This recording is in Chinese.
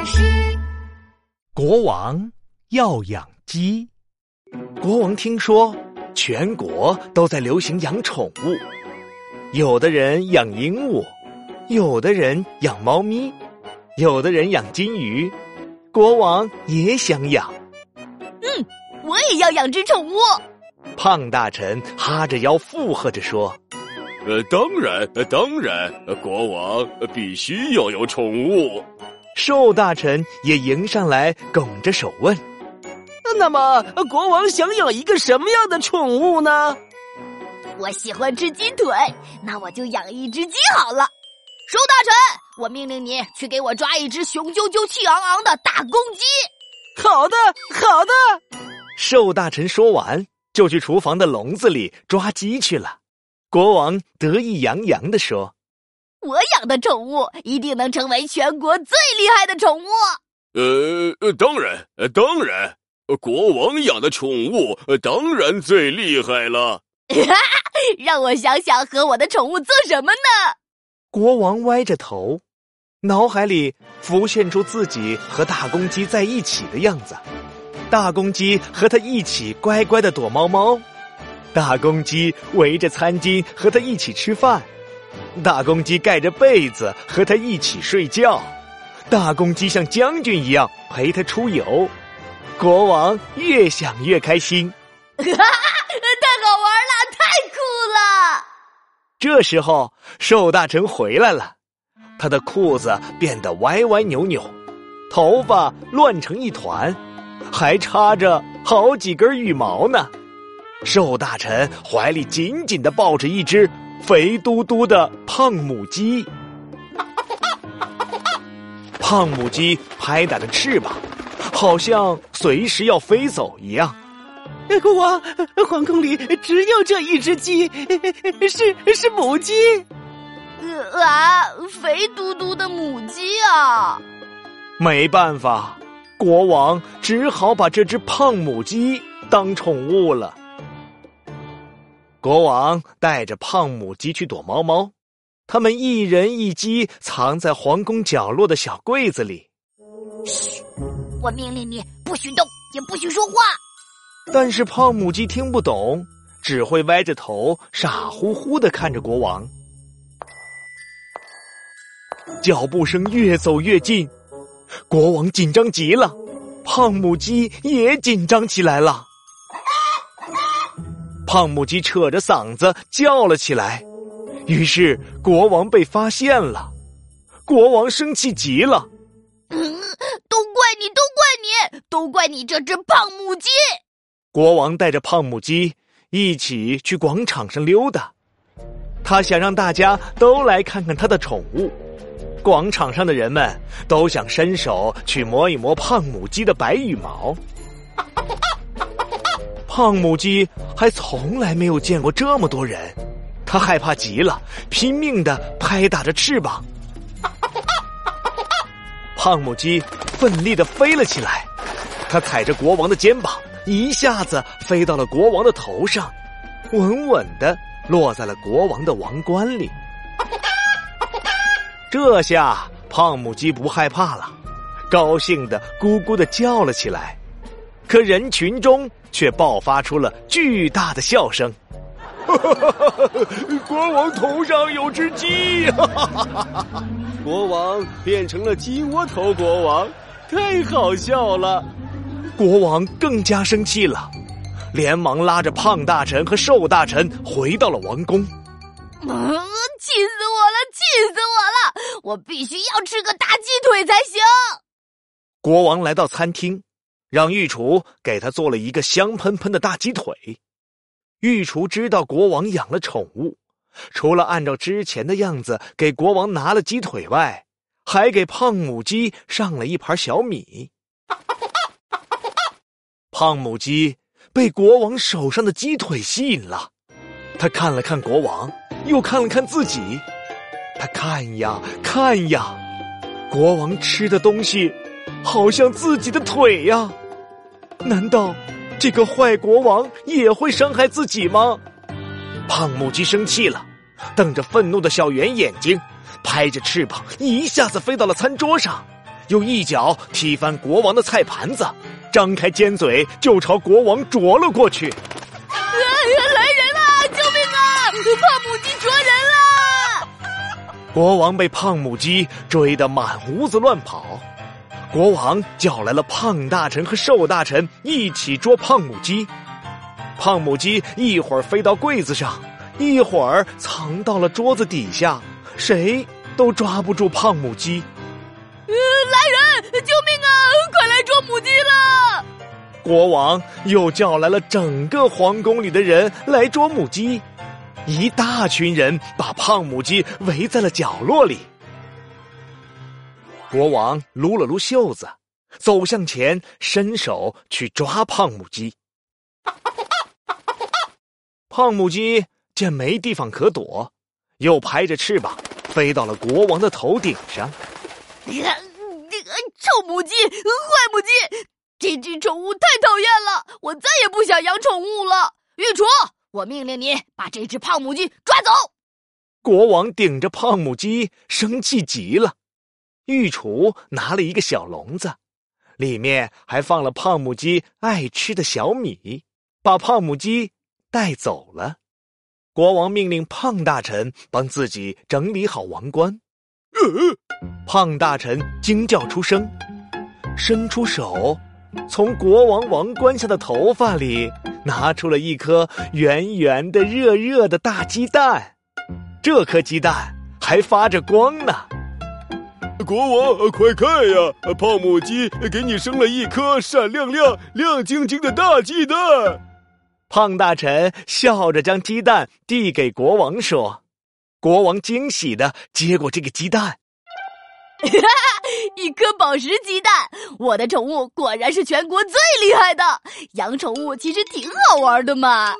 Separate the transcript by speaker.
Speaker 1: 巴士。
Speaker 2: 国王要养鸡。国王听说全国都在流行养宠物，有的人养鹦鹉，有的人养猫咪，有的人养金鱼。国王也想养。
Speaker 3: 嗯，我也要养只宠物。
Speaker 2: 胖大臣哈着腰附和着说。
Speaker 4: 呃，当然，当然，国王必须要有宠物。
Speaker 2: 瘦大臣也迎上来，拱着手问：“
Speaker 5: 那么，国王想养一个什么样的宠物呢？”
Speaker 3: 我喜欢吃鸡腿，那我就养一只鸡好了。瘦大臣，我命令你去给我抓一只雄赳赳、气昂昂的大公鸡。
Speaker 5: 好的，好的。
Speaker 2: 瘦大臣说完，就去厨房的笼子里抓鸡去了。国王得意洋洋地说：“
Speaker 3: 我养的宠物一定能成为全国最厉害的宠物。”“
Speaker 4: 呃，当然，当然，国王养的宠物当然最厉害了。”“
Speaker 3: 让我想想，和我的宠物做什么呢？”
Speaker 2: 国王歪着头，脑海里浮现出自己和大公鸡在一起的样子，大公鸡和他一起乖乖的躲猫猫。大公鸡围着餐巾和他一起吃饭，大公鸡盖着被子和它一起睡觉，大公鸡像将军一样陪它出游。国王越想越开心，
Speaker 3: 哈哈，太好玩了，太酷了！
Speaker 2: 这时候，瘦大臣回来了，他的裤子变得歪歪扭扭，头发乱成一团，还插着好几根羽毛呢。瘦大臣怀里紧紧的抱着一只肥嘟嘟的胖母鸡，胖母鸡拍打着翅膀，好像随时要飞走一样。
Speaker 5: 国王，皇宫里只有这一只鸡，是是母鸡。
Speaker 3: 啊，肥嘟嘟的母鸡啊！
Speaker 2: 没办法，国王只好把这只胖母鸡当宠物了。国王带着胖母鸡去躲猫猫，他们一人一鸡藏在皇宫角落的小柜子里。
Speaker 3: 嘘，我命令你不许动，也不许说话。
Speaker 2: 但是胖母鸡听不懂，只会歪着头，傻乎乎的看着国王。脚步声越走越近，国王紧张极了，胖母鸡也紧张起来了。胖母鸡扯着嗓子叫了起来，于是国王被发现了。国王生气极了，
Speaker 3: 嗯，都怪你，都怪你，都怪你这只胖母鸡！
Speaker 2: 国王带着胖母鸡一起去广场上溜达，他想让大家都来看看他的宠物。广场上的人们都想伸手去摸一摸胖母鸡的白羽毛。胖母鸡还从来没有见过这么多人，它害怕极了，拼命的拍打着翅膀。胖母鸡奋力的飞了起来，它踩着国王的肩膀，一下子飞到了国王的头上，稳稳的落在了国王的王冠里。这下胖母鸡不害怕了，高兴的咕咕的叫了起来。可人群中却爆发出了巨大的笑声。
Speaker 4: 国王头上有只鸡，
Speaker 5: 国王变成了鸡窝头国王，太好笑了。
Speaker 2: 国王更加生气了，连忙拉着胖大臣和瘦大臣回到了王宫。
Speaker 3: 嗯，气死我了，气死我了！我必须要吃个大鸡腿才行。
Speaker 2: 国王来到餐厅。让御厨给他做了一个香喷喷的大鸡腿。御厨知道国王养了宠物，除了按照之前的样子给国王拿了鸡腿外，还给胖母鸡上了一盘小米。胖母鸡被国王手上的鸡腿吸引了，他看了看国王，又看了看自己，他看呀看呀，国王吃的东西好像自己的腿呀。难道这个坏国王也会伤害自己吗？胖母鸡生气了，瞪着愤怒的小圆眼睛，拍着翅膀，一下子飞到了餐桌上，又一脚踢翻国王的菜盘子，张开尖嘴就朝国王啄了过去。
Speaker 3: 啊！来人啦！救命啊！胖母鸡啄人啦！
Speaker 2: 国王被胖母鸡追得满屋子乱跑。国王叫来了胖大臣和瘦大臣一起捉胖母鸡。胖母鸡一会儿飞到柜子上，一会儿藏到了桌子底下，谁都抓不住胖母鸡。
Speaker 3: 呃，来人，救命啊！快来捉母鸡了！
Speaker 2: 国王又叫来了整个皇宫里的人来捉母鸡，一大群人把胖母鸡围在了角落里。国王撸了撸袖子，走向前，伸手去抓胖母鸡。胖母鸡见没地方可躲，又拍着翅膀飞到了国王的头顶上。
Speaker 3: 臭母鸡，坏母鸡，这只宠物太讨厌了，我再也不想养宠物了。御厨，我命令你把这只胖母鸡抓走。
Speaker 2: 国王顶着胖母鸡，生气极了。御厨拿了一个小笼子，里面还放了胖母鸡爱吃的小米，把胖母鸡带走了。国王命令胖大臣帮自己整理好王冠。胖大臣惊叫出声，伸出手，从国王王冠下的头发里拿出了一颗圆圆的、热热的大鸡蛋。这颗鸡蛋还发着光呢。
Speaker 4: 国王，快看呀！胖母鸡给你生了一颗闪亮亮、亮晶晶的大鸡蛋。
Speaker 2: 胖大臣笑着将鸡蛋递给国王，说：“国王惊喜的接过这个鸡蛋，
Speaker 3: 一颗宝石鸡蛋！我的宠物果然是全国最厉害的。养宠物其实挺好玩的嘛。”